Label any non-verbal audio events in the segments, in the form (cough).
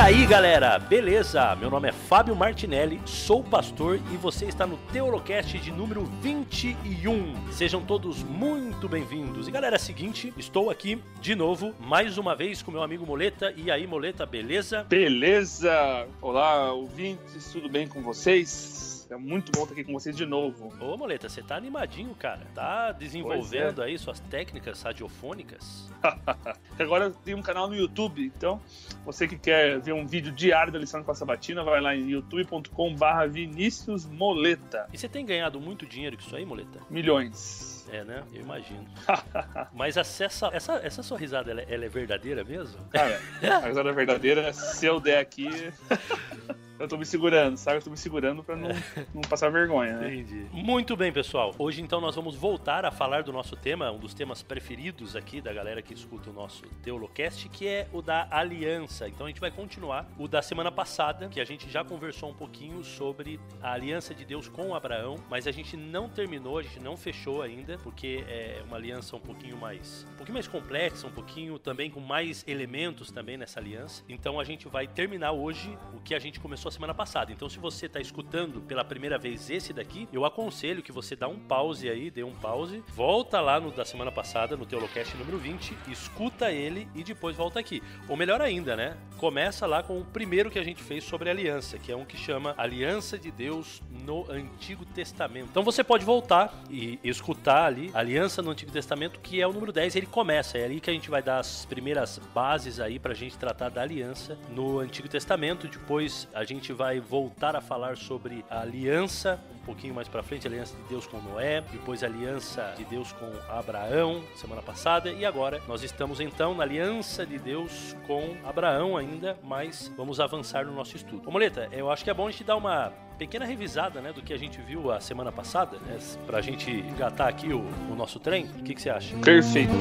aí, galera? Beleza? Meu nome é Fábio Martinelli, sou pastor e você está no Teolocast de número 21. Sejam todos muito bem-vindos. E galera, é seguinte, estou aqui de novo, mais uma vez com meu amigo Moleta. E aí, Moleta, beleza? Beleza! Olá, ouvintes, tudo bem com vocês? É muito bom estar aqui com vocês de novo. Ô, Moleta, você tá animadinho, cara. Tá desenvolvendo é. aí suas técnicas radiofônicas? (laughs) Agora tem um canal no YouTube, então você que quer ver um vídeo diário da lição com a Sabatina, vai lá em youtube.com/barra Vinícius Moleta. E você tem ganhado muito dinheiro com isso aí, Moleta? Milhões. É, né? Eu imagino. (laughs) Mas essa, essa, essa sua risada, ela, é, ela é verdadeira mesmo? Cara, a risada é verdadeira, se eu der aqui. (laughs) Eu tô me segurando, sabe? Eu tô me segurando pra não, não passar vergonha, né? Entendi. Muito bem, pessoal. Hoje, então, nós vamos voltar a falar do nosso tema, um dos temas preferidos aqui da galera que escuta o nosso Teolocast, que é o da aliança. Então, a gente vai continuar o da semana passada, que a gente já conversou um pouquinho sobre a aliança de Deus com Abraão, mas a gente não terminou, a gente não fechou ainda, porque é uma aliança um pouquinho mais, um pouquinho mais complexa, um pouquinho também com mais elementos também nessa aliança. Então, a gente vai terminar hoje o que a gente começou semana passada. Então, se você está escutando pela primeira vez esse daqui, eu aconselho que você dá um pause aí, dê um pause, volta lá no da semana passada, no Teolocast número 20, escuta ele e depois volta aqui. Ou melhor ainda, né? Começa lá com o primeiro que a gente fez sobre aliança, que é um que chama Aliança de Deus no Antigo Testamento. Então você pode voltar e escutar ali Aliança no Antigo Testamento, que é o número 10, ele começa. É ali que a gente vai dar as primeiras bases aí pra gente tratar da aliança no Antigo Testamento. Depois a gente gente vai voltar a falar sobre a aliança um pouquinho mais para frente, a aliança de Deus com Noé, depois a aliança de Deus com Abraão, semana passada, e agora nós estamos então na aliança de Deus com Abraão ainda, mas vamos avançar no nosso estudo. Ô Moleta, eu acho que é bom a gente dar uma pequena revisada né, do que a gente viu a semana passada, né, para a gente engatar aqui o, o nosso trem. O que, que você acha? Perfeito.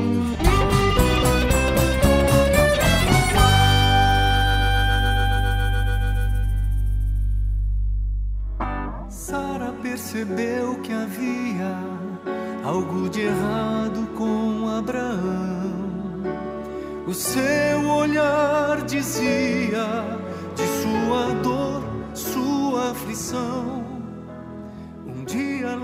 Percebeu que havia algo de errado com Abraão. O seu olhar dizia de sua dor, sua aflição.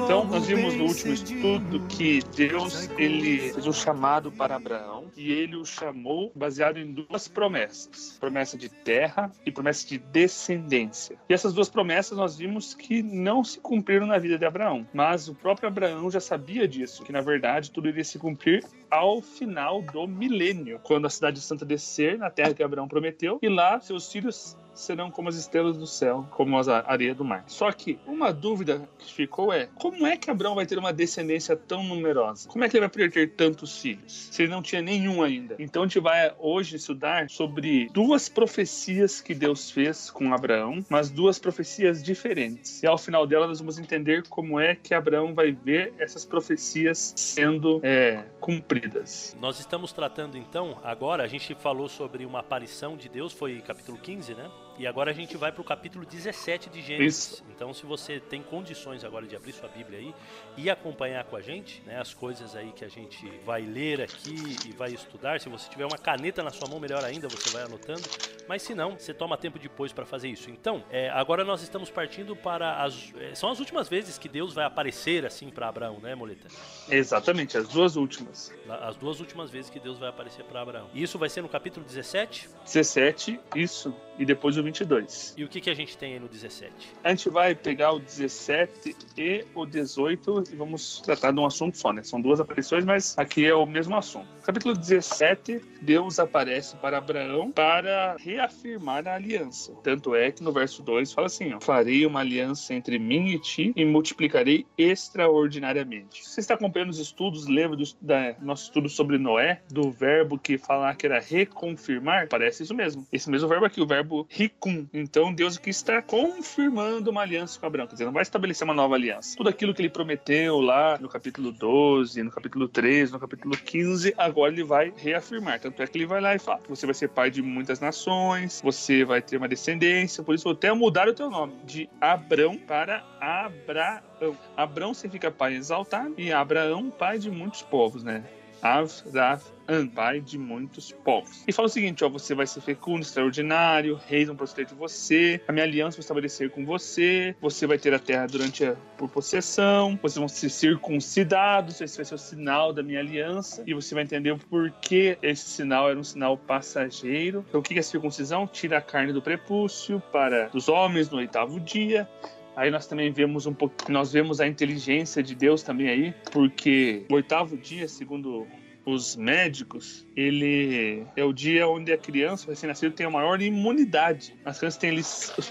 Então, nós vimos no último estudo que Deus ele fez um chamado para Abraão e ele o chamou baseado em duas promessas: promessa de terra e promessa de descendência. E essas duas promessas nós vimos que não se cumpriram na vida de Abraão, mas o próprio Abraão já sabia disso, que na verdade tudo iria se cumprir ao final do milênio, quando a cidade santa descer na terra que Abraão prometeu e lá seus filhos serão como as estrelas do céu, como as areias do mar. Só que uma dúvida que ficou é: como é que Abraão vai ter uma descendência tão numerosa? Como é que ele vai poder ter tantos filhos? Se ele não tinha nenhum ainda. Então a gente vai hoje estudar sobre duas profecias que Deus fez com Abraão, mas duas profecias diferentes. E ao final dela nós vamos entender como é que Abraão vai ver essas profecias sendo é, cumpridas. Nós estamos tratando então, agora a gente falou sobre uma aparição de Deus, foi capítulo 15, né? E agora a gente vai para o capítulo 17 de Gênesis. Isso. Então, se você tem condições agora de abrir sua Bíblia aí e acompanhar com a gente, né, as coisas aí que a gente vai ler aqui e vai estudar. Se você tiver uma caneta na sua mão, melhor ainda, você vai anotando. Mas se não, você toma tempo depois para fazer isso. Então, é, agora nós estamos partindo para as. É, são as últimas vezes que Deus vai aparecer assim para Abraão, né, Moleta? Exatamente, as duas últimas. As duas últimas vezes que Deus vai aparecer para Abraão. E isso vai ser no capítulo 17? 17, isso. E depois o 22. E o que, que a gente tem aí no 17? A gente vai pegar o 17 e o 18 e vamos tratar de um assunto só, né? São duas aparições, mas aqui é o mesmo assunto. Capítulo 17, Deus aparece para Abraão para reafirmar a aliança. Tanto é que no verso 2 fala assim: ó, Farei uma aliança entre mim e ti e multiplicarei extraordinariamente. Você está acompanhando os estudos, lembra do da, nosso estudo sobre Noé, do verbo que falar que era reconfirmar? Parece isso mesmo. Esse mesmo verbo aqui, o verbo Então Deus aqui está confirmando uma aliança com Abraão, quer dizer, não vai estabelecer uma nova aliança. Tudo aquilo que ele prometeu lá no capítulo 12, no capítulo 13, no capítulo 15, agora ele vai reafirmar. Tanto é que ele vai lá e fala: você vai ser pai de muitas nações, você vai ter uma descendência, por isso vou até mudar o teu nome de Abrão para Abraão. Abrão significa pai exaltado e Abraão, pai de muitos povos, né? Avraam, pai de muitos povos. E fala o seguinte, ó, você vai ser fecundo, extraordinário, reis vão proceder de você, a minha aliança vai estabelecer com você, você vai ter a terra durante a, por possessão, vocês vão ser circuncidados, esse vai ser o sinal da minha aliança, e você vai entender o porquê esse sinal era um sinal passageiro. Então, o que é circuncisão? Tira a carne do prepúcio para dos homens no oitavo dia, Aí nós também vemos um pouco, nós vemos a inteligência de Deus também aí, porque o oitavo dia, segundo os médicos, ele é o dia onde a criança recém-nascida tem a maior imunidade. As crianças têm ali,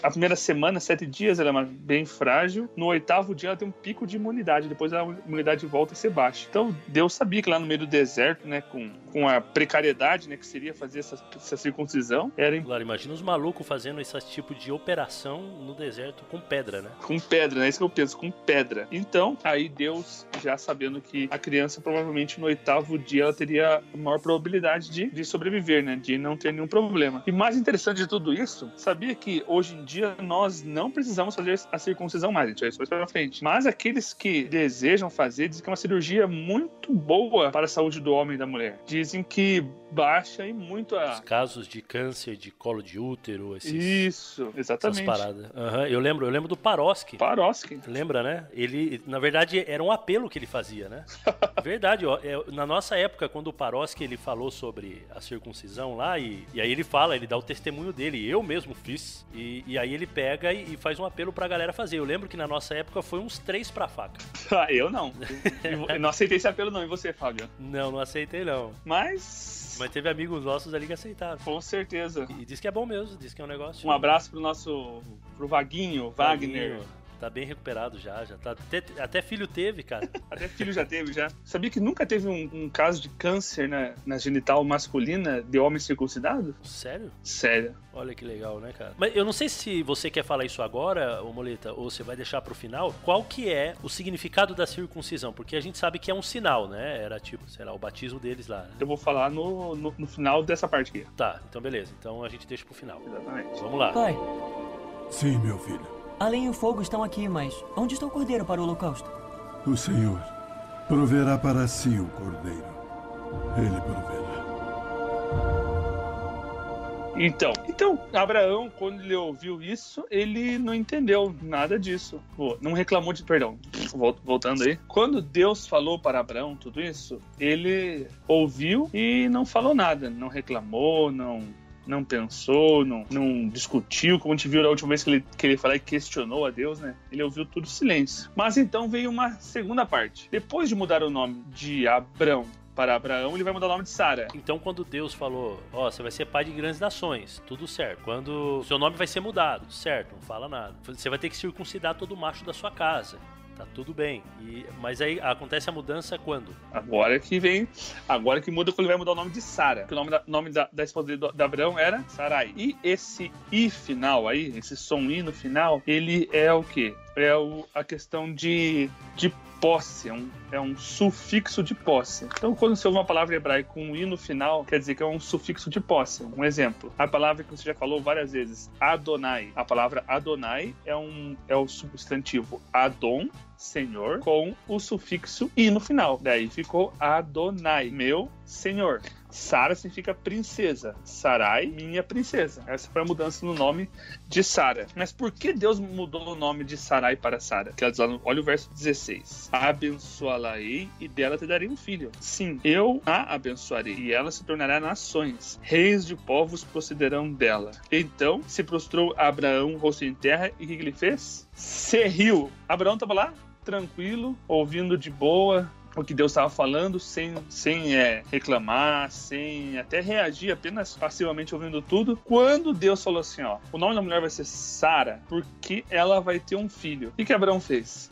a primeira semana, sete dias, ela é bem frágil. No oitavo dia, ela tem um pico de imunidade. Depois a imunidade volta a ser baixa. Então, Deus sabia que lá no meio do deserto, né, com, com a precariedade, né, que seria fazer essa, essa circuncisão, era. Claro, imagina os malucos fazendo esse tipo de operação no deserto com pedra, né? Com pedra, né? Isso que eu penso, com pedra. Então, aí Deus, já sabendo que a criança provavelmente no oitavo dia ela teria a maior probabilidade de, de sobreviver, né? De não ter nenhum problema. E mais interessante de tudo isso, sabia que hoje em dia nós não precisamos fazer a circuncisão mais, a gente vai isso para frente. Mas aqueles que desejam fazer dizem que é uma cirurgia muito boa para a saúde do homem e da mulher. Dizem que baixa e muito a. Os casos de câncer de colo de útero, esses, Isso, exatamente. Essas paradas. Uhum, eu lembro, eu lembro do Paroski. Paroski. Lembra, né? Ele, na verdade, era um apelo que ele fazia, né? (laughs) verdade, ó. É, na nossa época, quando o Paroski ele falou sobre a circuncisão lá, e, e aí ele fala, ele dá o testemunho dele, eu mesmo fiz. E, e aí ele pega e, e, faz um apelo pra galera fazer. Eu lembro que na nossa época foi uns três pra faca. (laughs) Ah, eu não. (laughs) eu não aceitei esse apelo, não. E você, Fábio? Não, não aceitei, não. Mas mas teve amigos nossos ali que aceitaram. Com certeza. E, e diz que é bom mesmo, diz que é um negócio. Um abraço pro nosso. pro Vaguinho, Wagner. Vaguinho. Tá bem recuperado já, já tá. Até, até filho teve, cara. (laughs) até filho já teve, já. Sabia que nunca teve um, um caso de câncer na, na, genital masculina de homem circuncidado? Sério? Sério. Olha que legal, né, cara? Mas eu não sei se você quer falar isso agora, ô Moleta, ou você vai deixar pro final. Qual que é o significado da circuncisão? Porque a gente sabe que é um sinal, né? Era tipo, sei lá, o batismo deles lá. Né? Eu vou falar no, no, no final dessa parte aqui. Tá, então beleza. Então a gente deixa pro final. Exatamente. Vamos lá. Pai. Sim, meu filho. A lenha e o fogo estão aqui, mas onde está o cordeiro para o holocausto? O Senhor proverá para si o cordeiro. Ele proverá. Então, então, Abraão, quando ele ouviu isso, ele não entendeu nada disso. Pô, não reclamou de perdão. Voltando aí. Quando Deus falou para Abraão tudo isso, ele ouviu e não falou nada. Não reclamou, não não pensou, não, não discutiu, como a gente viu na última vez que ele, que ele falou e questionou a Deus, né? Ele ouviu tudo silêncio. Mas então veio uma segunda parte. Depois de mudar o nome de Abrão para Abraão, ele vai mudar o nome de Sara. Então, quando Deus falou, ó, oh, você vai ser pai de grandes nações, tudo certo. Quando seu nome vai ser mudado, certo, não fala nada. Você vai ter que circuncidar todo macho da sua casa. Tá tudo bem. E, mas aí acontece a mudança quando? Agora que vem. Agora que muda quando ele vai mudar o nome de Sara. O nome da, nome da, da esposa de, de Abraão era Sarai. E esse I final aí, esse som I no final, ele é o quê? É o, a questão de, de posse, é um, é um sufixo de posse. Então, quando você ouve uma palavra hebraica com um i no final, quer dizer que é um sufixo de posse. Um exemplo, a palavra que você já falou várias vezes, Adonai. A palavra Adonai é, um, é o substantivo Adon, Senhor, com o sufixo i no final. Daí ficou Adonai, meu Senhor. Sara significa princesa. Sarai, minha princesa. Essa foi a mudança no nome de Sara. Mas por que Deus mudou o nome de Sarai para Sara? Olha o verso 16. Abençoá-la-ei e dela te darei um filho. Sim, eu a abençoarei e ela se tornará nações. Reis de povos procederão dela. Então se prostrou Abraão, rosto em terra, e o que ele fez? Se riu. Abraão estava lá, tranquilo, ouvindo de boa, o que Deus estava falando sem, sem é, reclamar, sem até reagir, apenas passivamente ouvindo tudo. Quando Deus falou assim: ó, o nome da mulher vai ser Sara, porque ela vai ter um filho. O que, que Abraão fez?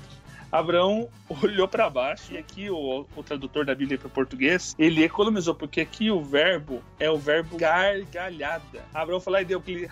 Abraão olhou para baixo e aqui o, o tradutor da Bíblia para português ele economizou porque aqui o verbo é o verbo gargalhada. Abraão falou e deu aquele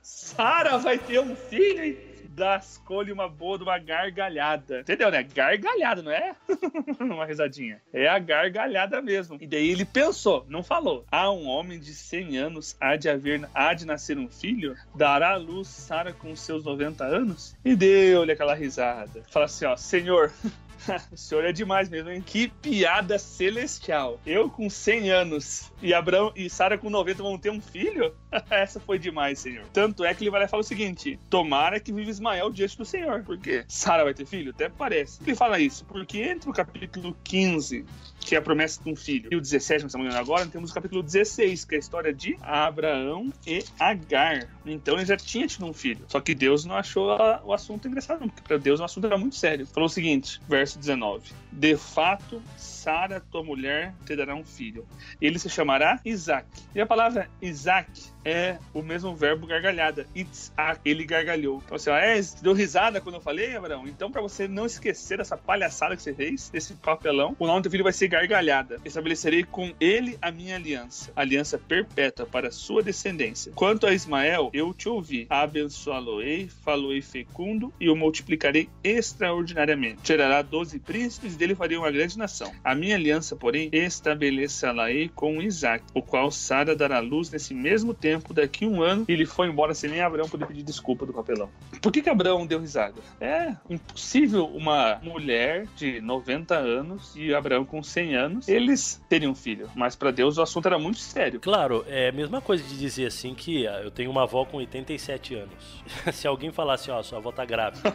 Sara vai ter um filho das-lhe uma boa de uma gargalhada. Entendeu, né? Gargalhada, não é (laughs) uma risadinha. É a gargalhada mesmo. E daí ele pensou, não falou. Há um homem de 100 anos, há de haver, há de nascer um filho, dará à luz Sara com seus 90 anos? E deu-lhe aquela risada. Fala assim, ó, Senhor, (laughs) (laughs) o senhor é demais mesmo, hein? Que piada celestial. Eu com 100 anos e Abraão e Sara com 90 vão ter um filho? (laughs) Essa foi demais, senhor. Tanto é que ele vai lá e fala o seguinte: tomara que vive Ismael diante do Senhor. Por quê? Sara vai ter filho? Até parece. Ele fala isso porque entre o capítulo 15 que é a promessa de um filho. E o 17, que estamos agora, temos o capítulo 16, que é a história de Abraão e Agar. Então ele já tinha tido um filho. Só que Deus não achou a, o assunto engraçado, porque para Deus o assunto era muito sério. Falou o seguinte, verso 19: De fato, Sara, tua mulher, te dará um filho. Ele se chamará Isaac. E a palavra Isaac é o mesmo verbo gargalhada. Itzak, ele gargalhou. Então, assim, ó, é, deu risada quando eu falei, Abraão? Então, para você não esquecer dessa palhaçada que você fez, desse papelão, o nome do filho vai ser gargalhada. Estabelecerei com ele a minha aliança, aliança perpétua para sua descendência. Quanto a Ismael, eu te ouvi. Abençoá-lo-ei, faloei fecundo e o multiplicarei extraordinariamente. Tirará doze príncipes e dele farei uma grande nação. A minha aliança, porém, estabelecerá-la-ei com Isaac, o qual Sara dará luz nesse mesmo tempo daqui um ano, ele foi embora sem nem Abraão poder pedir desculpa do papelão. Por que, que Abraão deu risada? É impossível uma mulher de 90 anos e Abraão com 100 anos, eles terem um filho. Mas para Deus o assunto era muito sério. Claro, é a mesma coisa de dizer assim que ah, eu tenho uma avó com 87 anos. (laughs) Se alguém falasse, ó, sua avó tá grávida.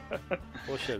(laughs) Poxa,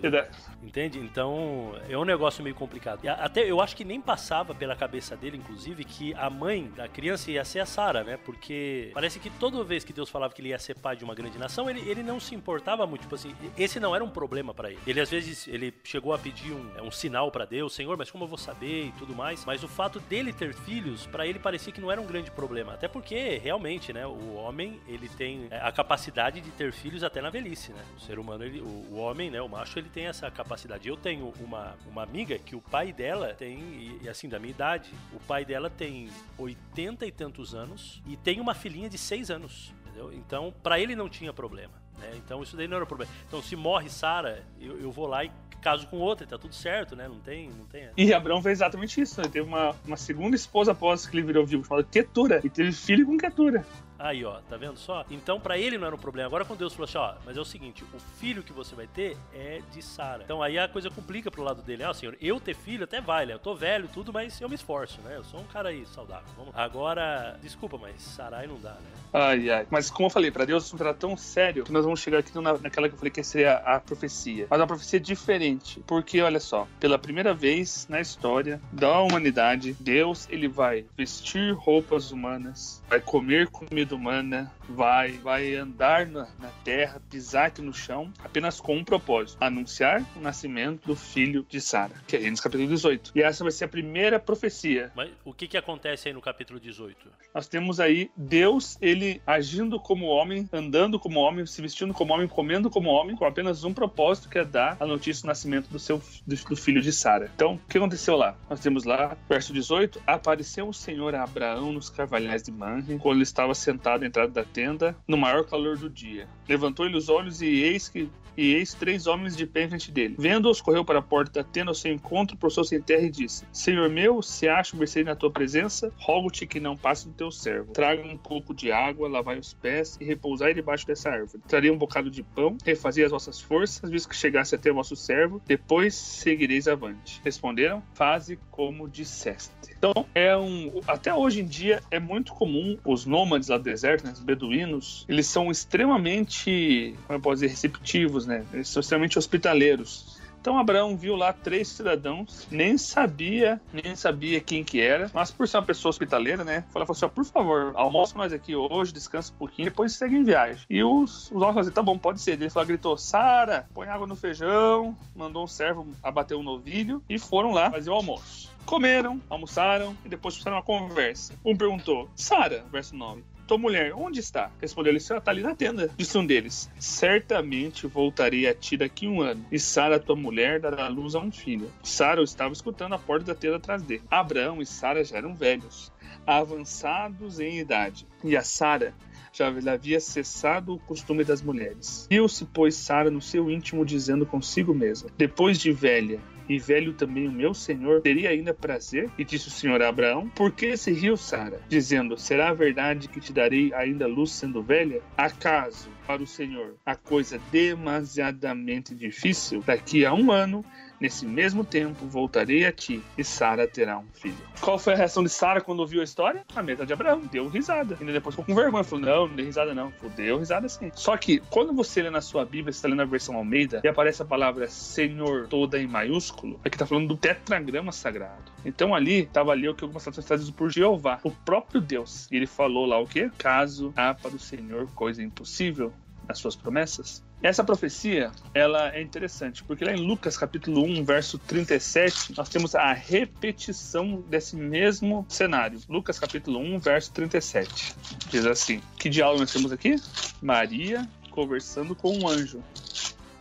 entende? Então é um negócio meio complicado. Até eu acho que nem passava pela cabeça dele, inclusive, que a mãe da criança ia ser a Sara, né? Porque parece que toda vez que Deus falava que ele ia ser pai de uma grande nação, ele, ele não se importava muito. Tipo assim, esse não era um problema para ele. Ele às vezes ele chegou a pedir um, é, um sinal para Deus, Senhor, mas como eu vou saber e tudo mais. Mas o fato dele ter filhos, para ele parecia que não era um grande problema. Até porque, realmente, né, o homem ele tem é, a capacidade de ter filhos até na velhice, né? O ser humano, ele, o, o homem, né, o macho, ele tem essa capacidade. Eu tenho uma, uma amiga que o pai dela tem, e, assim, da minha idade, o pai dela tem 80 e tantos anos e tem uma filhinha de seis anos, entendeu? Então, para ele não tinha problema. Né? Então, isso daí não era problema. Então, se morre Sara, eu, eu vou lá e caso com outra, tá tudo certo, né? Não tem, não tem. E Abraão fez exatamente isso. Ele teve uma, uma segunda esposa após que ele virou vivo, chamada Ketura, e teve filho com Ketura. Aí, ó, tá vendo só? Então, para ele não era um problema. Agora, quando Deus falou assim, ó, mas é o seguinte, o filho que você vai ter é de Sara. Então, aí a coisa complica pro lado dele. Ah, senhor, eu ter filho até vale, eu tô velho tudo, mas eu me esforço, né? Eu sou um cara aí saudável. Vamos. Agora, desculpa, mas Sarai não dá, né? Ai, ai. Mas como eu falei, para Deus o assunto era tão sério que nós vamos chegar aqui na, naquela que eu falei que seria a profecia. Mas uma profecia diferente. Porque, olha só, pela primeira vez na história da humanidade, Deus ele vai vestir roupas humanas, vai comer comida humana, vai, vai andar na, na, terra, pisar aqui no chão, apenas com um propósito: anunciar o nascimento do filho de Sara, que é Gênesis capítulo 18. E essa vai ser a primeira profecia. Mas o que, que acontece aí no capítulo 18? Nós temos aí Deus, ele agindo como homem, andando como homem, se vestindo como homem, comendo como homem, com apenas um propósito que é dar a notícia do nascimento do seu do, do filho de Sara. Então, o que aconteceu lá? Nós temos lá, verso 18: Apareceu o Senhor a Abraão nos carvalhais de Manre, quando ele estava sentado à entrada da tenda no maior calor do dia. Levantou-lhe os olhos e eis que e eis três homens de pé em frente dele. Vendo-os, correu para a porta da tenda ao seu encontro, prostrou-se em terra e disse: Senhor meu, se acho mercê na tua presença, rogo-te que não passe do teu servo. Traga um pouco de água, lavai os pés e repousai debaixo dessa árvore. Trarei um bocado de pão, refazei as vossas forças, visto que chegasse até o vosso servo, depois seguireis avante. Responderam: Faze como disseste. Então, é um. Até hoje em dia é muito comum os nômades lá do deserto, né, os beduínos, eles são extremamente, como eu posso dizer, receptivos, né? Eles são extremamente hospitaleiros. Então Abraão viu lá três cidadãos, nem sabia, nem sabia quem que era, mas por ser uma pessoa hospitaleira, né? Falou assim: por favor, almoça nós aqui hoje, descansa um pouquinho, depois segue em viagem. E os, os homens falaram assim: tá bom, pode ser. Ele falou, gritou: Sara, põe água no feijão, mandou um servo abater um novilho e foram lá fazer o almoço. Comeram, almoçaram e depois fizeram uma conversa. Um perguntou: Sara, verso 9, tua mulher, onde está? Respondeu ele, ela está ali na tenda. Disse um deles, certamente voltarei a ti daqui um ano, e Sara, tua mulher, dará luz a um filho. Sara estava escutando a porta da tenda atrás dele. Abraão e Sara já eram velhos, avançados em idade, e a Sara já havia cessado o costume das mulheres. Riu-se, pois, Sara no seu íntimo, dizendo consigo mesma: Depois de velha, e velho também o meu senhor, teria ainda prazer? E disse o senhor a Abraão, por que se riu Sara, dizendo, será verdade que te darei ainda luz sendo velha? Acaso, para o senhor, a coisa demasiadamente difícil? Daqui a um ano Nesse mesmo tempo voltarei a ti e Sara terá um filho. Qual foi a reação de Sara quando ouviu a história? A mesa de Abraão. Deu risada. Ainda depois ficou com vergonha. Falou: Não, não dei risada não. Falou, deu risada sim. Só que quando você lê na sua Bíblia, você está lendo a versão Almeida, e aparece a palavra Senhor toda em maiúsculo, aqui está falando do tetragrama sagrado. Então ali estava ali o que algumas traduções trazidas por Jeová, o próprio Deus. E ele falou lá o quê? Caso há para o Senhor coisa impossível nas suas promessas. Essa profecia, ela é interessante, porque lá em Lucas capítulo 1, verso 37, nós temos a repetição desse mesmo cenário. Lucas capítulo 1, verso 37. Diz assim: Que diálogo nós temos aqui? Maria conversando com um anjo.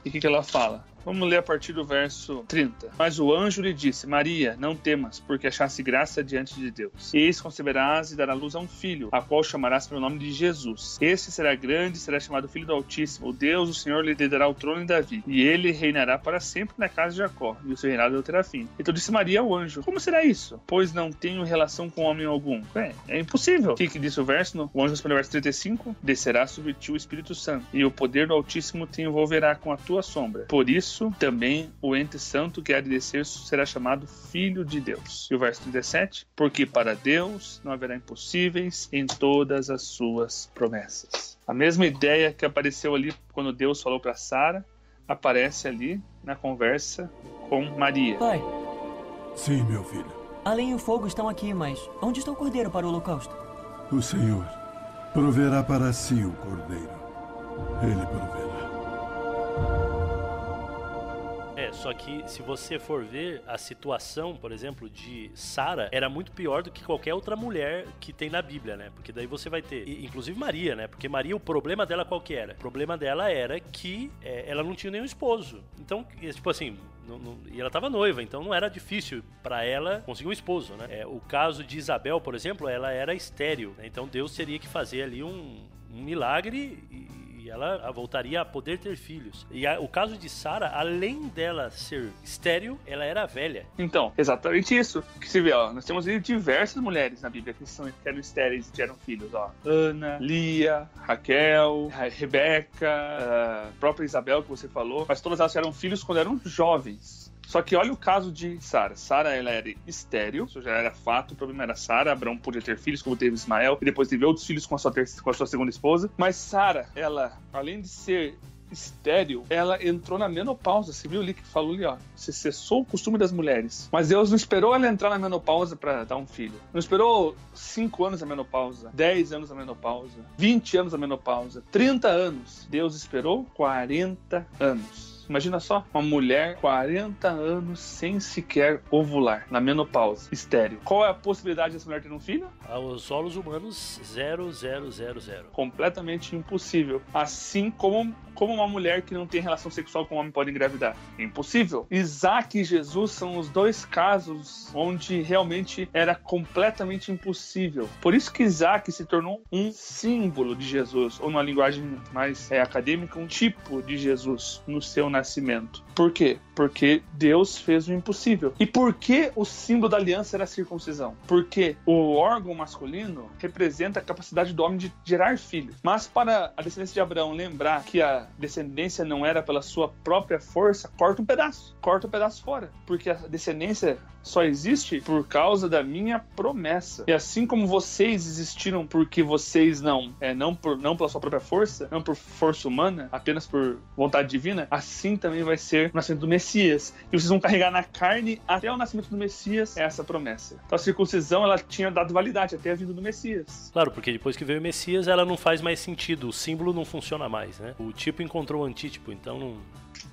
E o que, que ela fala? Vamos ler a partir do verso 30. Mas o anjo lhe disse: Maria, não temas, porque achaste graça diante de Deus. Eis conceberás e dará luz a um filho, a qual chamarás pelo nome de Jesus. Este será grande, será chamado Filho do Altíssimo. O Deus, o Senhor, lhe dará o trono de Davi, e ele reinará para sempre na casa de Jacó, e o seu reinado não terá fim. Então disse Maria ao anjo: Como será isso? Pois não tenho relação com homem algum. É, é impossível. O que, que disse o verso? O anjo respondeu, verso 35: Descerá sobre ti o Espírito Santo, e o poder do Altíssimo te envolverá com a tua sombra. Por isso, isso também o ente santo que há de descer será chamado Filho de Deus. E o verso 37, porque para Deus não haverá impossíveis em todas as suas promessas. A mesma ideia que apareceu ali quando Deus falou para Sara, aparece ali na conversa com Maria. Pai, Sim, meu filho. a lenha e o fogo estão aqui, mas onde está o cordeiro para o holocausto? O Senhor proverá para si o cordeiro. Ele proverá. Só que se você for ver a situação, por exemplo, de Sara, era muito pior do que qualquer outra mulher que tem na Bíblia, né? Porque daí você vai ter, inclusive Maria, né? Porque Maria, o problema dela qual que era? O problema dela era que é, ela não tinha nenhum esposo. Então, tipo assim, e ela tava noiva, então não era difícil pra ela conseguir um esposo, né? É, o caso de Isabel, por exemplo, ela era estéril, né? Então Deus teria que fazer ali um, um milagre e, e ela voltaria a poder ter filhos. E a- o caso de Sara, além dela ser estéril, ela era velha. Então, exatamente isso. Que se vê, ó, nós temos diversas mulheres na Bíblia que, são, eram estéreis e tiveram filhos, ó. Ana, Lia, Raquel, Ra- Rebeca, a própria Isabel que você falou, mas todas elas tiveram filhos quando eram jovens. Só que olha o caso de Sara. Sara, ela era estéril, isso já era fato. O problema era Sara. Abraão podia ter filhos, como teve Ismael, e depois teve outros filhos com a sua, ter- com a sua segunda esposa. Mas Sara, ela, além de ser estéril, ela entrou na menopausa. Você viu ali que falou ali, ó. Você cessou o costume das mulheres. Mas Deus não esperou ela entrar na menopausa para dar um filho. Não esperou 5 anos a menopausa, 10 anos a menopausa, 20 anos a menopausa, 30 anos. Deus esperou 40 anos. Imagina só, uma mulher 40 anos sem sequer ovular, na menopausa, estéril. Qual é a possibilidade dessa mulher ter um filho? Aos solos humanos, 0000. completamente impossível. Assim como, como uma mulher que não tem relação sexual com um homem pode engravidar. Impossível. Isaac e Jesus são os dois casos onde realmente era completamente impossível. Por isso que Isaac se tornou um símbolo de Jesus, ou numa linguagem mais é, acadêmica, um tipo de Jesus no seu nascimento. Por quê? Porque Deus fez o impossível. E por que o símbolo da aliança era a circuncisão? Porque o órgão masculino representa a capacidade do homem de gerar filhos. Mas para a descendência de Abraão lembrar que a descendência não era pela sua própria força, corta um pedaço. Corta um pedaço fora. Porque a descendência só existe por causa da minha promessa. E assim como vocês existiram porque vocês não, é, não, por, não pela sua própria força, não por força humana, apenas por vontade divina, assim também vai ser o nascimento do Messias. E vocês vão carregar na carne até o nascimento do Messias essa promessa. Então a circuncisão ela tinha dado validade até a vinda do Messias. Claro, porque depois que veio o Messias, ela não faz mais sentido. O símbolo não funciona mais, né? O tipo encontrou o antítipo, então não.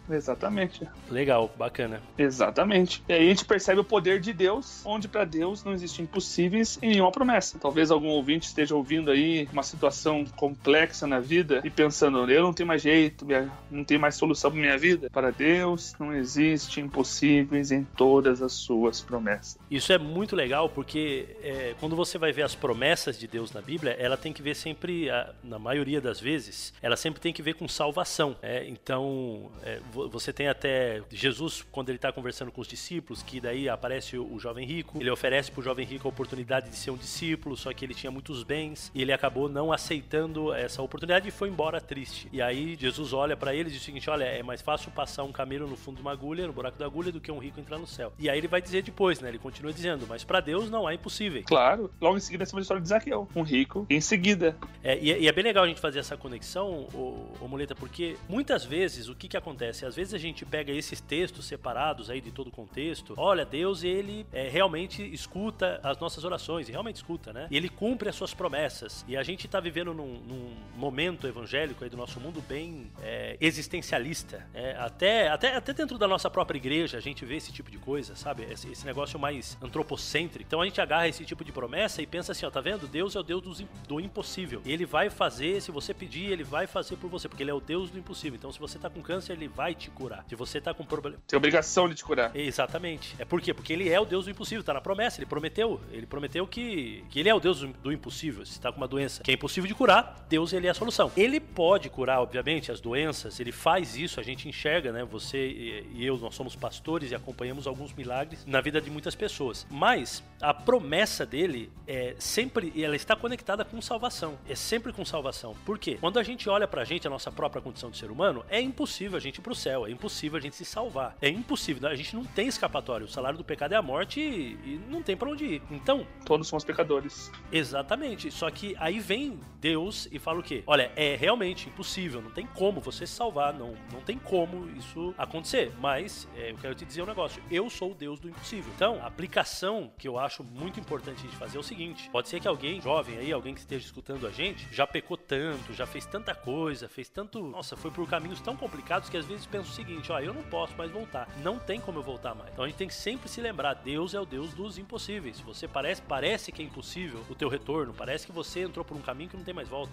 Exatamente. Legal, bacana. Exatamente. E aí a gente percebe o poder de Deus, onde para Deus não existem impossíveis em nenhuma promessa. Talvez algum ouvinte esteja ouvindo aí uma situação complexa na vida e pensando, eu não tenho mais jeito, não tenho mais solução para minha vida. Para Deus não existe impossíveis em todas as suas promessas. Isso é muito legal porque é, quando você vai ver as promessas de Deus na Bíblia, ela tem que ver sempre, na maioria das vezes, ela sempre tem que ver com salvação. é. Então, é, É, você tem até Jesus, quando ele está conversando com os discípulos, que daí aparece o, o jovem rico, ele oferece para o jovem rico a oportunidade de ser um discípulo, só que ele tinha muitos bens e ele acabou não aceitando essa oportunidade e foi embora triste. E aí Jesus olha para ele e diz o seguinte: olha, é mais fácil passar um camelo no fundo de uma agulha, no buraco da agulha, do que um rico entrar no céu. E aí ele vai dizer depois, né? Ele continua dizendo, mas para Deus não há impossível. Claro, logo em seguida, essa é história de Zaqueu, um rico, em seguida. É, e, é, e, é bem legal a gente fazer essa conexão, ô, ô Muleta, porque muitas vezes o que que acontece? Às vezes a gente pega esses textos separados aí de todo o contexto, olha, Deus, ele é, realmente escuta as nossas orações, e realmente escuta, né? E ele cumpre as suas promessas. E a gente tá vivendo num, num momento evangélico aí do nosso mundo bem é, existencialista. É, até, até, até dentro da nossa própria igreja a gente vê esse tipo de coisa, sabe? Esse, esse negócio mais antropocêntrico. Então a gente agarra esse tipo de promessa e pensa assim, ó, tá vendo? Deus é o Deus do, do impossível. Ele vai fazer, se você pedir, ele vai fazer por você, porque ele é o Deus do impossível. Então se você tá com câncer, ele vai te curar. Se você tá com problema... Tem obrigação de te curar. Exatamente. É por quê? Porque ele é o Deus do impossível, tá na promessa, ele prometeu. Ele prometeu que, que ele é o Deus do, impossível. Se tá com uma doença que é impossível de curar, Deus ele é a solução. Ele pode curar, obviamente, as doenças, ele faz isso, a gente enxerga, né? Você e eu, nós somos pastores e acompanhamos alguns milagres na vida de muitas pessoas. Mas a promessa dele é sempre, ela está conectada com salvação. É sempre com salvação. Por quê? Quando a gente olha pra gente, a nossa própria condição de ser humano, é impossível a gente ir pro céu, é impossível a gente se salvar. É impossível, a gente não tem escapatório. O salário do pecado é a morte e, e não tem para onde ir. Então, todos somos pecadores. Exatamente. Só que aí vem Deus e fala o quê? Olha, é realmente impossível, não tem como você se salvar, não, não tem como isso acontecer. Mas é, eu quero te dizer um negócio: eu sou o Deus do impossível. Então, a aplicação que eu acho muito importante de fazer é o seguinte: pode ser que alguém jovem aí, alguém que esteja escutando a gente, já pecou tanto, já fez tanta coisa, fez tanto. Nossa, foi por caminhos tão complicados que às vezes pensa o seguinte: ó, eu não posso mais voltar. Não tem como eu voltar mais. Então a gente tem que sempre se lembrar: Deus é o Deus dos impossíveis. Você parece, parece que é impossível o teu retorno, parece que você entrou por um caminho que não tem mais volta.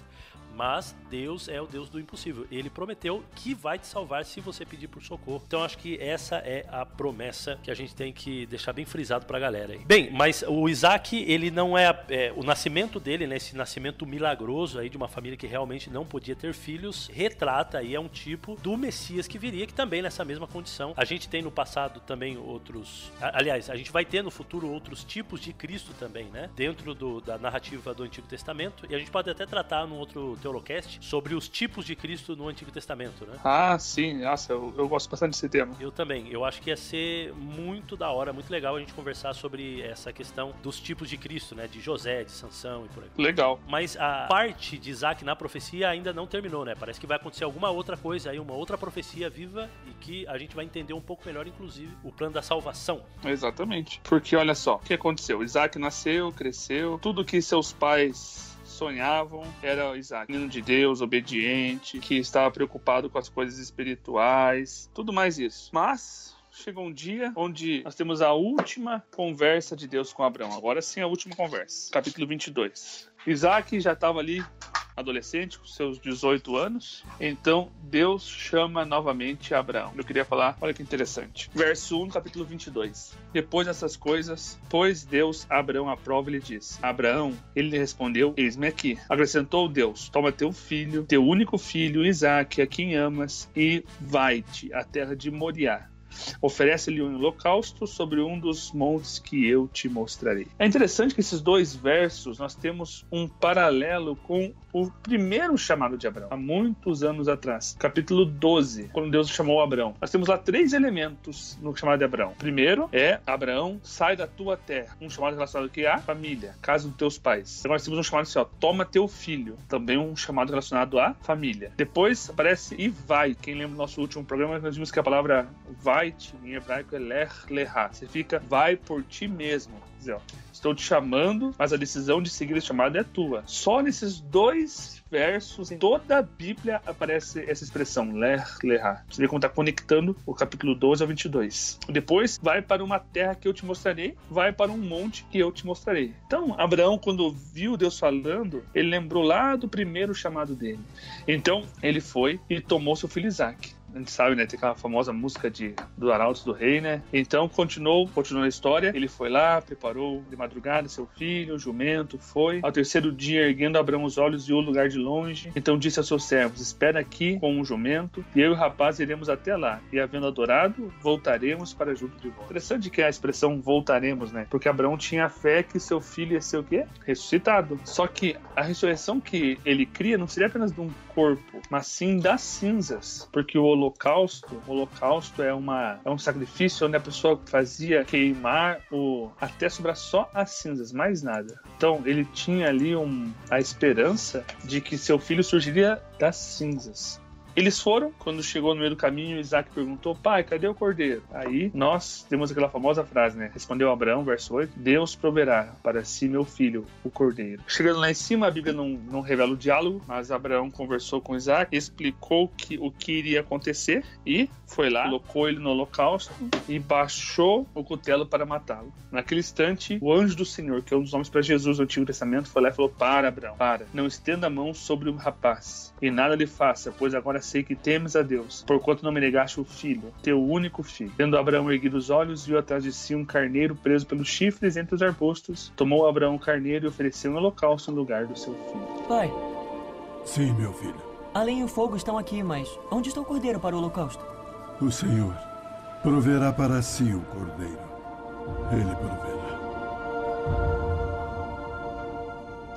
Mas Deus é o Deus do impossível. Ele prometeu que vai te salvar se você pedir por socorro. Então acho que essa é a promessa que a gente tem que deixar bem frisado pra galera aí. Bem, mas o Isaac, ele não é, é o nascimento dele, né, esse nascimento milagroso aí de uma família que realmente não podia ter filhos, retrata aí é um tipo do Messias que viria, que também nessa mesma condição. A gente tem no passado também outros, aliás, a gente vai ter no futuro outros tipos de Cristo também, né? Dentro do, da narrativa do Antigo Testamento, e a gente pode até tratar num outro Teolocast sobre os tipos de Cristo no Antigo Testamento, né? Ah, sim. Nossa, eu, eu gosto bastante desse tema. Eu também. Eu acho que ia ser muito da hora, muito legal a gente conversar sobre essa questão dos tipos de Cristo, né? De José, de Sansão e por aí. Legal. Mas a parte de Isaac na profecia ainda não terminou, né? Parece que vai acontecer alguma outra coisa aí, uma outra profecia viva e que a gente vai entender um pouco melhor, inclusive, o plano da salvação. Exatamente. Porque olha só, o que aconteceu? Isaac nasceu, cresceu, tudo que seus pais sonhavam era Isaac, menino de Deus, obediente, que estava preocupado com as coisas espirituais, tudo mais isso. Mas chegou um dia onde nós temos a última conversa de Deus com Abraão. Agora sim, a última conversa. Capítulo 22. Isaac já estava ali adolescente, com seus 18 anos. Então Deus chama novamente Abraão. Eu queria falar, olha que interessante. Verso 1, capítulo 22. Depois dessas coisas, pois Deus Abraão à prova e lhe disse: Abraão, ele lhe respondeu: Eis-me aqui. Acrescentou Deus: Toma teu filho, teu único filho, Isaque, a quem amas, e vai-te à terra de Moriá Oferece-lhe um holocausto sobre um dos montes que eu te mostrarei. É interessante que esses dois versos nós temos um paralelo com o primeiro chamado de Abraão, há muitos anos atrás, capítulo 12, quando Deus chamou Abraão. Nós temos lá três elementos no chamado de Abraão. Primeiro é Abraão, sai da tua terra, um chamado relacionado aqui à família, casa dos teus pais. Agora nós temos um chamado assim, ó, toma teu filho, também um chamado relacionado à família. Depois aparece e vai. Quem lembra do nosso último programa, nós vimos que a palavra vai em hebraico é ler leha. Significa vai por ti mesmo. Dizer, ó, estou te chamando, mas a decisão de seguir esse chamado é tua. Só nesses dois versos, em toda a Bíblia aparece essa expressão, ler, lerá. Você vê como está conectando o capítulo 12 ao 22. Depois, vai para uma terra que eu te mostrarei, vai para um monte que eu te mostrarei. Então, Abraão, quando viu Deus falando, ele lembrou lá do primeiro chamado dele. Então, ele foi e tomou seu filho Isaac. A gente sabe, né? Tem aquela famosa música de, do Arautos do Rei, né? Então continuou, continuou a história. Ele foi lá, preparou de madrugada seu filho, o jumento, foi. Ao terceiro dia, erguendo Abraão os olhos, viu o lugar de longe. Então disse a seus servos: Espera aqui com o jumento, e eu e o rapaz iremos até lá. E havendo adorado, voltaremos para junto de volta. Interessante que é a expressão voltaremos, né? Porque Abraão tinha fé que seu filho ia ser o quê? Ressuscitado. Só que a ressurreição que ele cria não seria apenas de um corpo, mas sim das cinzas. Porque o holocausto, o holocausto é, uma, é um sacrifício onde a pessoa fazia queimar o até sobrar só as cinzas, mais nada. Então ele tinha ali um, a esperança de que seu filho surgiria das cinzas. Eles foram, quando chegou no meio do caminho, Isaac perguntou: Pai, cadê o cordeiro? Aí nós temos aquela famosa frase, né? Respondeu Abraão, verso 8: Deus proverá para si, meu filho, o cordeiro. Chegando lá em cima, a Bíblia não, não revela o diálogo, mas Abraão conversou com Isaac, explicou que, o que iria acontecer e foi lá, colocou ele no holocausto e baixou o cutelo para matá-lo. Naquele instante, o anjo do Senhor, que é um dos nomes para Jesus no Antigo Testamento, foi lá e falou: Para, Abraão, para, não estenda a mão sobre o rapaz e nada lhe faça, pois agora sei que temes a Deus, porquanto não me negaste o filho, teu único filho. Tendo Abraão erguido os olhos, viu atrás de si um carneiro preso pelos chifres entre os arbustos. Tomou Abraão o carneiro e ofereceu um holocausto no lugar do seu filho. Pai, Sim, meu filho. a lenha e o fogo estão aqui, mas onde está o cordeiro para o holocausto? O Senhor proverá para si o cordeiro. Ele proverá.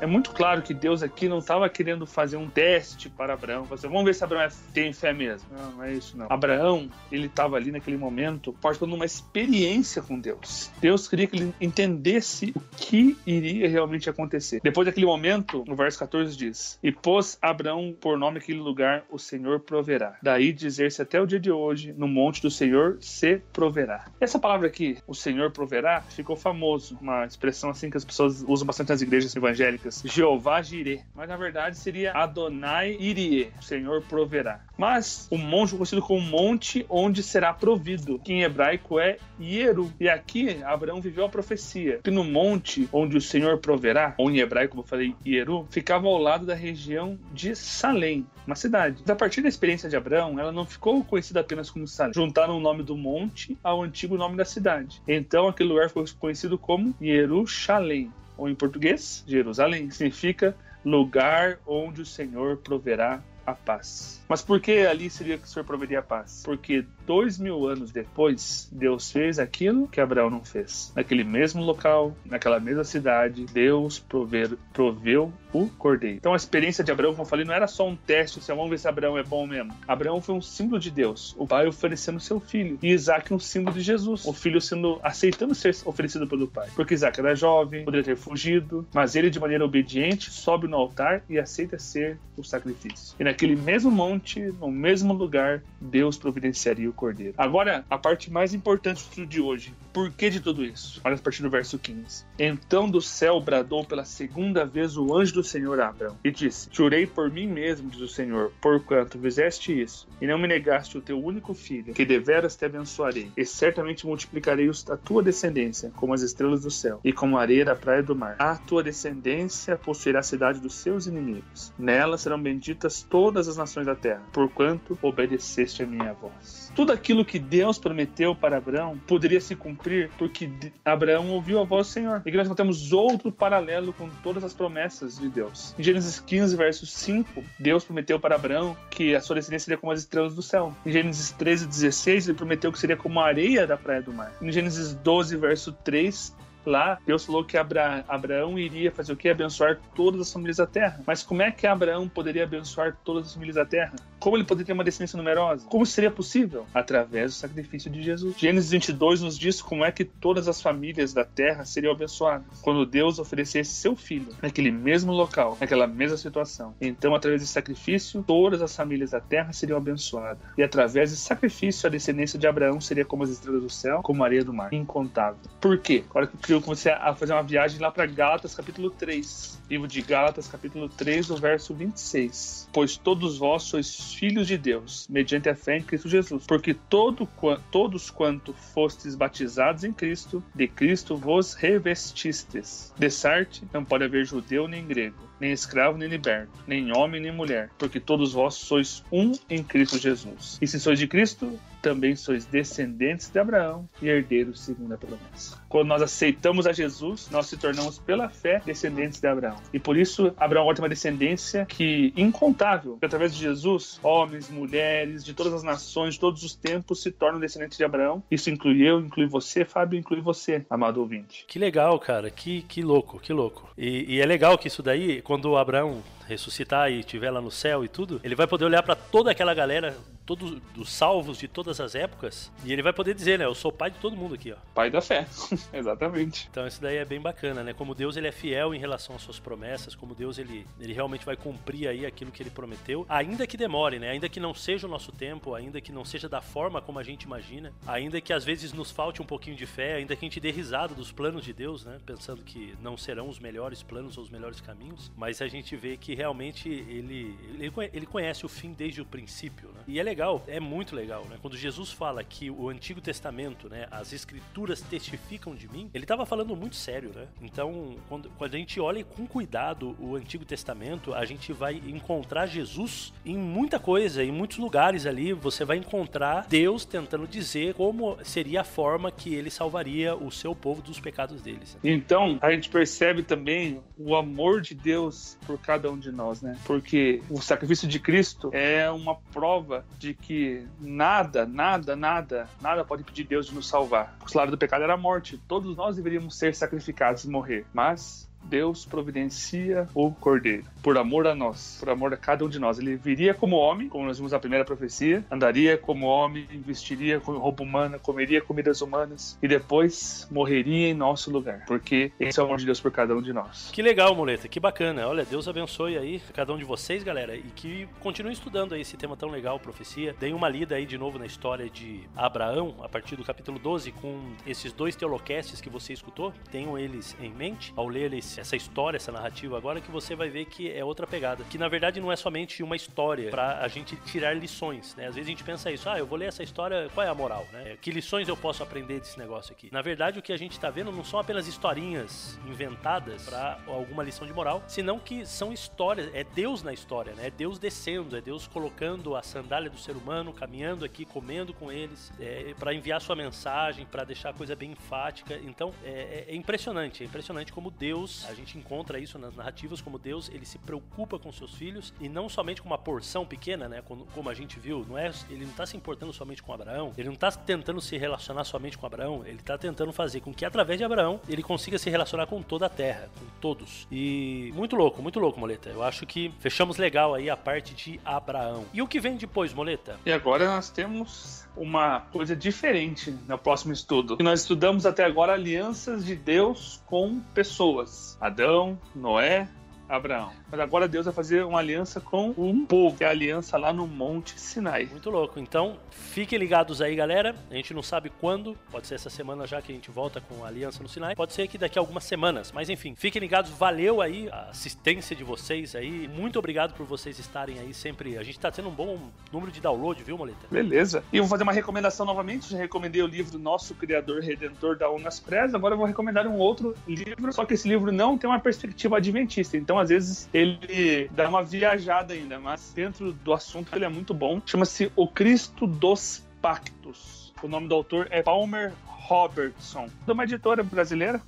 É muito claro que Deus aqui não estava querendo fazer um teste para Abraão. Vamos ver se Abraão é- tem fé mesmo. Não, não é isso não. Abraão, ele estava ali naquele momento participando de uma experiência com Deus. Deus queria que ele entendesse o que iria realmente acontecer. Depois daquele momento, no verso 14 diz: E pôs Abraão por nome aquele lugar, o Senhor proverá. Daí dizer-se até o dia de hoje, no monte do Senhor se proverá. Essa palavra aqui, o Senhor proverá, ficou famoso. Uma expressão assim que as pessoas usam bastante nas igrejas evangélicas. Jeová Jireh. Mas na verdade seria Adonai Irie. O Senhor proverá. Mas o monte conhecido como monte onde será provido, que em hebraico é Ieru. E aqui Abraão viveu a profecia que no monte onde o Senhor proverá, ou em hebraico, como eu falei, Ieru, ficava ao lado da região de Salém, uma cidade. Mas a partir da experiência de Abraão, ela não ficou conhecida apenas como Salém. Juntaram o nome do monte ao antigo nome da cidade. Então aquele lugar ficou conhecido como Jerusalém ou em português, Jerusalém, significa lugar onde o Senhor proverá a paz. Mas por que ali seria que o Senhor proveria a paz? Porque dois mil anos depois, Deus fez aquilo que Abraão não fez. Naquele mesmo local, naquela mesma cidade, Deus prover, proveu o cordeiro. Então a experiência de Abraão, como eu falei, não era só um teste, assim, vamos ver se Abraão é bom mesmo. Abraão foi um símbolo de Deus, o pai oferecendo seu filho, e Isaac um símbolo de Jesus, o filho sendo aceitando ser oferecido pelo pai. Porque Isaac era jovem, poderia ter fugido, mas ele de maneira obediente sobe no altar e aceita ser o sacrifício. E naquele mesmo monte, no mesmo lugar, Deus providenciaria o cordeiro. Agora, a parte mais importante do de hoje. Por que de tudo isso? Olha a partir do verso 15. Então do céu bradou pela segunda vez o anjo do Senhor a Abraão e disse: Jurei por mim mesmo, diz o Senhor, porquanto fizeste isso e não me negaste o teu único filho, que deveras te abençoarei, e certamente multiplicarei a tua descendência como as estrelas do céu e como a areia da praia do mar. A tua descendência possuirá a cidade dos seus inimigos. Nela serão benditas todas as nações da terra, porquanto obedeceste a minha voz. Tudo aquilo que Deus prometeu para Abraão poderia se cumprir porque Abraão ouviu a voz do Senhor. E aqui nós temos outro paralelo com todas as promessas de Deus. Em Gênesis 15, verso 5, Deus prometeu para Abraão que a sua descendência seria como as estrelas do céu. Em Gênesis 13, 16, ele prometeu que seria como a areia da praia do mar. Em Gênesis 12, verso 3, Lá, Deus falou que Abra- Abraão iria fazer o que? Abençoar todas as famílias da terra. Mas como é que Abraão poderia abençoar todas as famílias da terra? Como ele poderia ter uma descendência numerosa? Como seria possível? Através do sacrifício de Jesus. Gênesis 22 nos diz como é que todas as famílias da terra seriam abençoadas. Quando Deus oferecesse seu filho naquele mesmo local, naquela mesma situação. Então, através desse sacrifício, todas as famílias da terra seriam abençoadas. E através desse sacrifício, a descendência de Abraão seria como as estrelas do céu, como a areia do mar. Incontável. Por quê? Agora que eu comecei a fazer uma viagem lá para Gálatas, capítulo 3. Livro de Gálatas, capítulo 3, o verso 26. Pois todos vós sois filhos de Deus, mediante a fé em Cristo Jesus. Porque todo, todos quanto fostes batizados em Cristo, de Cristo vos revestistes. De sarte não pode haver judeu nem grego nem escravo nem liberto, nem homem nem mulher, porque todos vós sois um em Cristo Jesus. E se sois de Cristo, também sois descendentes de Abraão e herdeiros segundo a promessa. Quando nós aceitamos a Jesus, nós se tornamos pela fé descendentes de Abraão. E por isso Abraão tem uma descendência que incontável, que através de Jesus, homens, mulheres, de todas as nações, de todos os tempos se tornam descendentes de Abraão. Isso inclui eu, inclui você, Fábio, inclui você, amado ouvinte. Que legal, cara. Que, que louco, que louco. E, e é legal que isso daí, quando Abraão ressuscitar e estiver lá no céu e tudo, ele vai poder olhar para toda aquela galera todos os salvos de todas as épocas. E ele vai poder dizer, né? Eu sou pai de todo mundo aqui, ó. Pai da fé. (laughs) Exatamente. Então isso daí é bem bacana, né? Como Deus ele é fiel em relação às suas promessas, como Deus ele, ele realmente vai cumprir aí aquilo que ele prometeu, ainda que demore, né? Ainda que não seja o nosso tempo, ainda que não seja da forma como a gente imagina, ainda que às vezes nos falte um pouquinho de fé, ainda que a gente dê risada dos planos de Deus, né? Pensando que não serão os melhores planos ou os melhores caminhos, mas a gente vê que realmente ele, ele, ele conhece o fim desde o princípio, né? E é legal legal, é muito legal, né? Quando Jesus fala que o Antigo Testamento, né, as escrituras testificam de mim, ele estava falando muito sério, né? Então, quando, quando a gente olha com cuidado o Antigo Testamento, a gente vai encontrar Jesus em muita coisa, em muitos lugares ali, você vai encontrar Deus tentando dizer como seria a forma que ele salvaria o seu povo dos pecados deles. Então, a gente percebe também o amor de Deus por cada um de nós, né? Porque o sacrifício de Cristo é uma prova de de que nada, nada, nada, nada pode impedir Deus de nos salvar. O salário do pecado era a morte. Todos nós deveríamos ser sacrificados e morrer. Mas Deus providencia o cordeiro, por amor a nós, por amor a cada um de nós. Ele viria como homem, como nós vimos na primeira profecia, andaria como homem, vestiria com roupa humana, comeria comidas humanas e depois morreria em nosso lugar, porque esse é o amor de Deus por cada um de nós. Que legal, muleta, que bacana. Olha, Deus abençoe aí cada um de vocês, galera, e que continue estudando aí esse tema tão legal, profecia. Deem uma lida aí de novo na história de Abraão, a partir do capítulo 12, com esses dois teolocasts que você escutou. Tenham eles em mente ao ler eles essa história, essa narrativa agora, que você vai ver que é outra pegada. Que na verdade não é somente uma história para a gente tirar lições, né? Às vezes a gente pensa isso, ah, eu vou ler essa história, qual é a moral, né? Que lições eu posso aprender desse negócio aqui? Na verdade, o que a gente tá vendo não são apenas historinhas inventadas para alguma lição de moral, senão que são histórias, é Deus na história, né? É Deus descendo, é Deus colocando a sandália do ser humano, caminhando aqui, comendo com eles, é, para enviar sua mensagem, para deixar a coisa bem enfática. Então, é, é, é impressionante, é impressionante como Deus a gente encontra isso nas narrativas como Deus, ele se preocupa com seus filhos e não somente com uma porção pequena, né, como, como a gente viu, não é, ele não está se importando somente com Abraão, ele não está tentando se relacionar somente com Abraão, ele está tentando fazer com que através de Abraão ele consiga se relacionar com toda a terra, com todos. E muito louco, muito louco, Moleta. Eu acho que fechamos legal aí a parte de Abraão. E o que vem depois, Moleta? E agora nós temos uma coisa diferente no próximo estudo. nós estudamos até agora alianças de Deus com pessoas. Adão, Noé, Abraão. Mas agora Deus vai fazer uma aliança com um povo, que é a aliança lá no Monte Sinai. Muito louco. Então, fiquem ligados aí, galera. A gente não sabe quando, pode ser essa semana já que a gente volta com a aliança no Sinai, pode ser que daqui a algumas semanas. Mas enfim, fiquem ligados. Valeu aí a assistência de vocês aí. Muito obrigado por vocês estarem aí sempre. A gente tá tendo um bom número de download, viu, Moleta? Beleza. E eu vou fazer uma recomendação novamente. Já recomendei o livro Nosso Criador Redentor da Unas Press. Agora eu vou recomendar um outro livro, só que esse livro não tem uma perspectiva adventista. Então, às vezes, ele dá uma viajada ainda, mas dentro do assunto ele é muito bom. Chama-se O Cristo dos Pactos. O nome do autor é Palmer Robertson, de uma editora brasileira.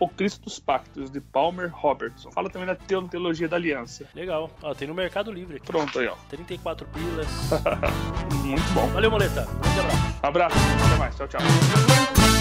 O Cristo dos Pactos, de Palmer Robertson. Fala também da Teologia da Aliança. Legal. Ó, tem no Mercado Livre aqui. Pronto aí, ó. 34 pilas. (laughs) Muito bom. Valeu, Moleta. Um grande abraço. abraço. Até mais. Tchau, tchau.